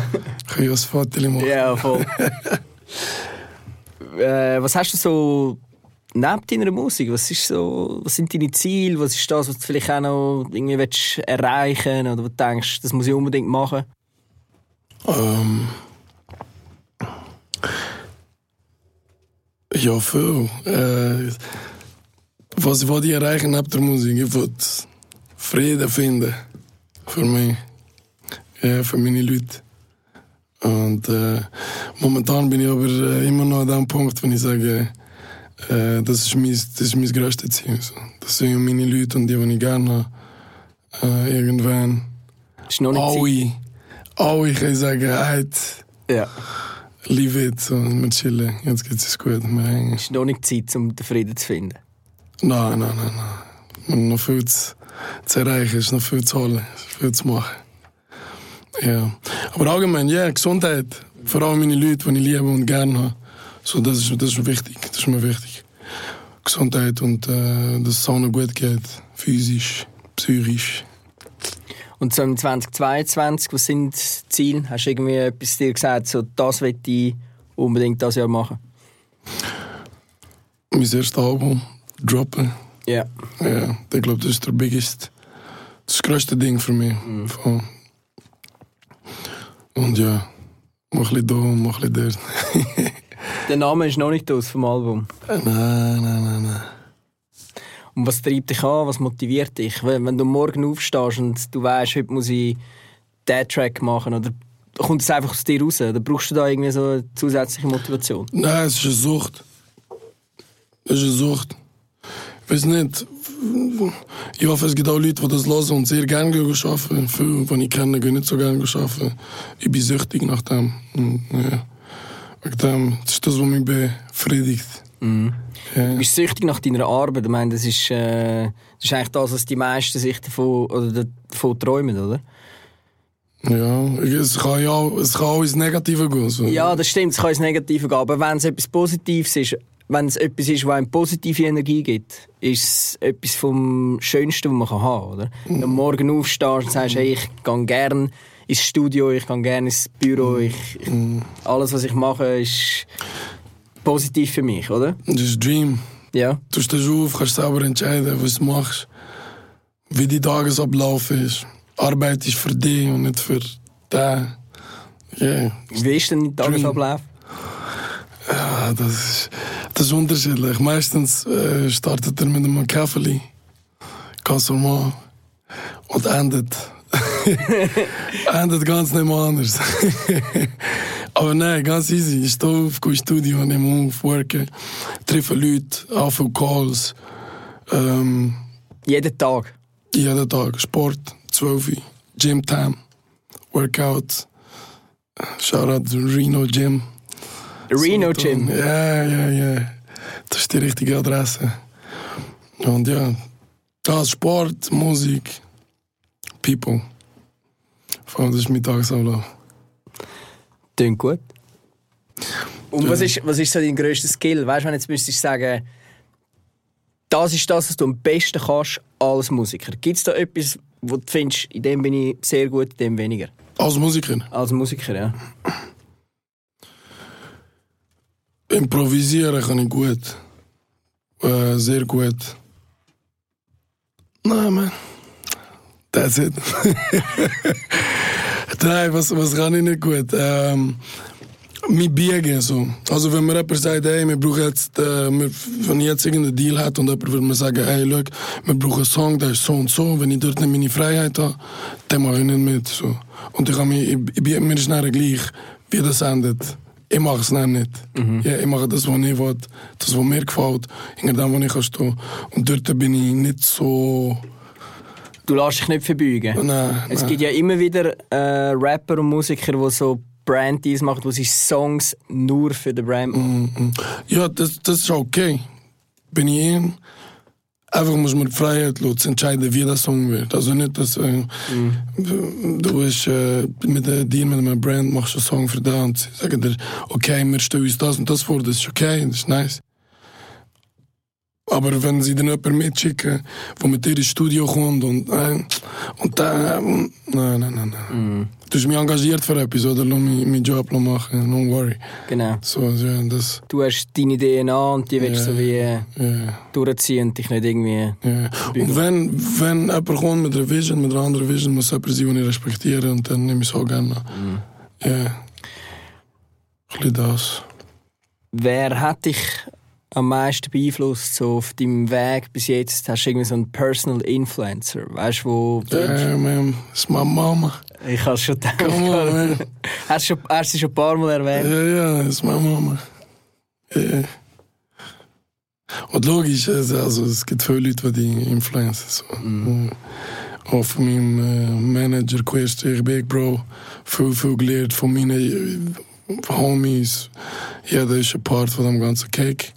Kann ich ein Foto machen? Ja, voll. äh, was hast du so neben deiner Musik? Was, ist so, was sind deine Ziele? Was ist das, was du vielleicht auch noch irgendwie willst erreichen oder wo du denkst, das muss ich unbedingt machen? Ähm, ja, viel. Äh, was ich wollte erreichen neben der Musik, ich wollte Frieden finden. Für mich. Ja, für meine Leute. Und äh, momentan bin ich aber äh, immer noch an dem Punkt, wenn ich sage, äh, das, ist mein, das ist mein grösstes Ziel. So. Das sind meine Leute und die, die ich gerne habe. Äh, irgendwann. Ist noch nicht. Alle, alle können sagen, halt, Ja. Leave it, so, wir chillen, jetzt geht's uns gut, wir hängen. Ist noch nicht Zeit, um den Frieden zu finden. Nein, nein, nein, nein. Haben noch viel zu, zu erreichen, es ist noch viel zu holen, es ist viel zu machen. Ja. Aber allgemein, ja, Gesundheit. Vor allem meine Leute, die ich liebe und gerne habe. So, das, ist, das ist mir wichtig, das ist mir wichtig. Gesundheit und äh, dass es allen gut geht, physisch, psychisch. Und so im 2022, was sind die Ziele? Hast du irgendwie etwas dir gesagt, so, das will ich unbedingt das Jahr machen? Mein erstes Album droppen. Ja. Ja, ich glaube, das ist der biggest, das größte Ding für mich. Voll. Und ja, mach ein bisschen da und mach ein bisschen dort. Der Name ist noch nicht aus vom Album. nein, nein, nein, nein. Und was treibt dich an? Was motiviert dich? Wenn, du morgen aufstehst und du weißt, heute muss ich diesen Track machen, oder kommt es einfach aus dir raus? Oder brauchst du da irgendwie so eine zusätzliche Motivation? Nein, es ist eine Sucht. Es ist eine Sucht. Ich weiß nicht. Ich hoffe, es gibt auch Leute, die das hören und sehr gerne arbeiten. Viele, die ich kenne, gehen nicht so gerne arbeiten. Ich bin süchtig nach dem. Und, ja. Wegen dem, das ist das, was mich befriedigt. Du Ja. bist süchtig nach deiner Arbeit. Ich meine, das ist, äh, das ist eigentlich das, was die meisten sich davon, oder davon träumen, oder? Ja, es kann ja es kann auch ins Negative gehen. So. Ja, das stimmt, es kann ins Negative gehen. Aber wenn es etwas Positives ist, wenn es etwas ist, was einem positive Energie gibt, ist es etwas vom Schönsten, was man haben kann. Oder? Wenn du morgen aufstehst und sagst, hey, ich gehe gerne ins Studio, ich gehe gerne ins Büro, ich, ich, alles, was ich mache, ist positiv für mich, oder? Das ist Dream. Ja. Du stehst auf, kannst selber entscheiden, was du machst. Wie die Tagesablauf ist. Arbeit ist für dich und nicht für der. Yeah. Wie ist denn dein Tagesablauf? Ja, das ist, das ist unterschiedlich. Meistens äh, startet er mit einem Kaffee, ganz normal, und endet. endet ganz nicht anders. Aber nein, ganz easy. Ich stehe auf, gehe ins Studio, nehme auf, worken, treffe Leute, anfange Calls. Ähm, Jeden Tag. jeden Tag Sport, 12 Uhr, Gym Time, Workout. Shoutout to Reno Gym. Reno Solothurn. Gym. Ja, ja, ja. Das ist die richtige Adresse. Und ja, das Sport, Musik, People. Vor allem, das ist mein Tagesablauf. Klingt gut. Und was ist, was ist so dein grösster Skill? Weißt du, wenn jetzt müsstest du sagen, das ist das, was du am besten kannst als Musiker. Gibt es da etwas, wo du findest, in dem bin ich sehr gut, in dem weniger? Als Musiker. Als Musiker, ja. Improvisieren kann ich gut. Äh, sehr gut. Nein, man. That's it. Nein, was, was kann ich nicht gut? Ähm, mich biegen so. Also wenn mir jemand sagt, hey, wir brauchen jetzt, äh, wenn ich jetzt irgendeinen Deal hat und jemand würde mir sagen, hey, look, wir brauchen einen Song, der ist so und so, wenn ich dort nicht meine Freiheit habe, dann mache ich nicht mit. So. Und ich, mich, ich, ich mir schnell gleich, wie das endet. Ich mache es dann nicht. Ja, ich mache das, was ich will, das, was mir gefällt, hinter dem, wo ich kann stehen. Und dort bin ich nicht so... Du lässt dich nicht verbeugen. Nein, Es nein. gibt ja immer wieder äh, Rapper und Musiker, die so Brand-Deals machen, wo sie Songs nur für den Brand machen. Mhm. Ja, das, das ist okay. Bin ich in. Einfach muss man die Freiheit lassen, zu entscheiden, wie der Song wird. Also nicht, dass äh, du bist äh, mit Deal mit einem Brand, machst einen Song für den und sie sagen dir, okay, wir stellen uns das und das vor, das ist okay, das ist nice. Aber wenn sie dann jemanden mitschicken, der mit dir ins Studio kommt und, äh, und dann, nein, nein, nein, nein. Du hast mich engagiert für etwas, oder? Lass mich meinen Job machen, don't worry. Genau. So, ja, das, Du hast deine DNA und die willst du Ja. so wie äh, ja. durchziehen und dich nicht irgendwie... Ja. Und wenn, wenn jemand kommt mit einer Vision, mit einer anderen Vision, muss jemand sein, den ich respektiere und dann nehme ich es auch gerne an. Ja. Ein bisschen das. Wer hat dich am meisten beeinflusst so auf deinem Weg bis jetzt? Hast du irgendwie so einen Personal Influencer? Weißt du, wo... Ja, man, it's my mama. Ich habe schon gedacht. Come on, man. Hast du hast du schon ein paar Mal erwähnt? Ja, ja, it's my mama. Ja. Und logisch, also, also, es gibt viele Leute, die die influenzen. So. Auch von meinem äh, Manager, Querstrich, Big Bro, viel, viel gelernt von meinen äh, Homies. Jeder ist ein Part von dem ganzen Cake.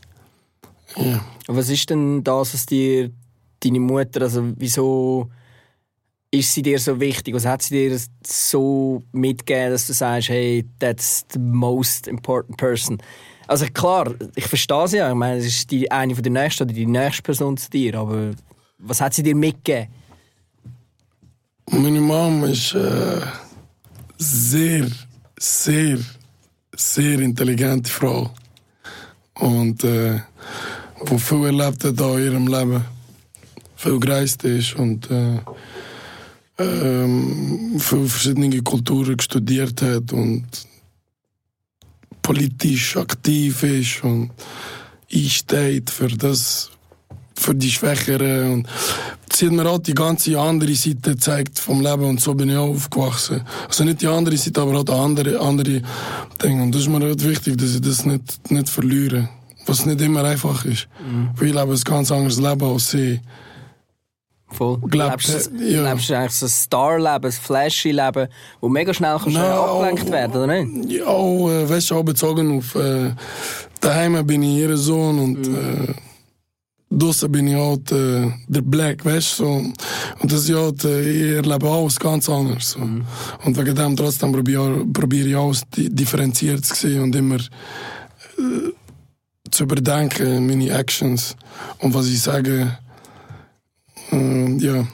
Ja. Was ist denn das, was dir deine Mutter, also wieso ist sie dir so wichtig? Was hat sie dir so mitgegeben, dass du sagst, hey, that's the most important person? Also klar, ich verstehe sie ja. Ich meine, es ist die, eine von der nächsten oder die nächste Person zu dir, aber was hat sie dir mitgegeben? Meine Mom ist äh, sehr, sehr, sehr intelligente Frau. Und äh, wo viel erlebt hat in ihrem Leben. Viel gereist ist und äh, ähm, viel verschiedene Kulturen studiert hat und politisch aktiv ist und einsteht für das, für die Schwächeren. Und sie hat mir auch die ganze andere Seite gezeigt vom Leben und so bin ich auch aufgewachsen. Also nicht die andere Seite, aber auch die andere, andere Dinge. Und das ist mir halt wichtig, dass ich das nicht, nicht verliere. Was nicht immer einfach ist. Weil ich lebe ein ganz anderes Leben als sie. Voll. Glaub, lebst, du- ja. lebst du eigentlich so ein Star-Leben, ein Flashy-Leben, wo mega schnell kannst du abgelenkt werden, oder nicht? Ja, auch, äh, weißt du, auch bezogen auf äh, daheim bin ich ihr Sohn und äh, draussen bin ich halt äh, der Black, weißt du. So. Und das ist halt, äh, ich erlebe alles ganz anders. So. Und wegen dem trotzdem probiere probier ich alles di- differenziert zu sehen und immer äh, zu überdenken, meine Actions und was ich sage. Äh, ja.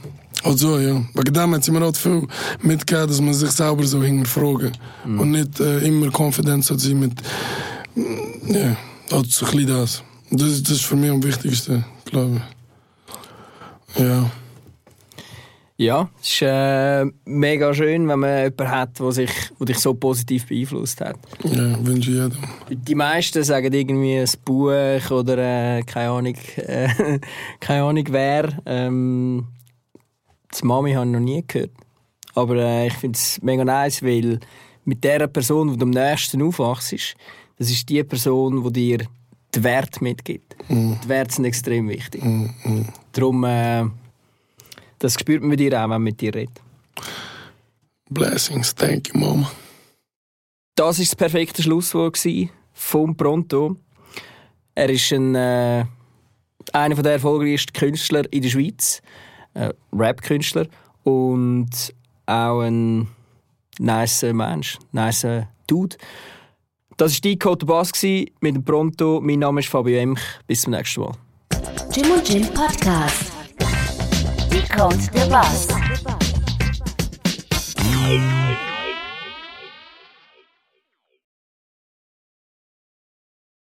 Also, ja. Wegen dem hat sie mir halt viel mitgegeben, dass man sich selber so hinterfragen Und nicht äh, immer confident zu sein mit. mm, Ja, halt so ein bisschen das. das. Das ist für mich am wichtigsten, glaube ich. Ja. Ja, es ist äh, mega schön, wenn man jemanden hat, der sich, der dich so positiv beeinflusst hat. Ja, wünsche ich jedem. Die meisten sagen irgendwie ein Buch oder äh, keine Ahnung, äh, keine Ahnung wer. Ähm, das Mami habe ich noch nie gehört. Aber äh, ich finde es mega nice, weil mit der Person, die du am nächsten aufwachst, das ist die Person, die dir den Wert mitgibt. Mm. Die Werte sind extrem wichtig. Mm, mm. Darum, äh, das spürt man bei dir auch, wenn man mit dir redet. Blessings, thank you, Mama. Das war das perfekte Schlusswort vom Pronto. Er ist ein, äh, einer der erfolgreichsten Künstler in der Schweiz, äh, Rap-Künstler und auch ein nice Mensch, nice Dude. Das war die Code Bass mit dem Pronto. Mein Name ist Fabio Emch. Bis zum nächsten Mal. Jim und Jim Podcast. Decode the Bus.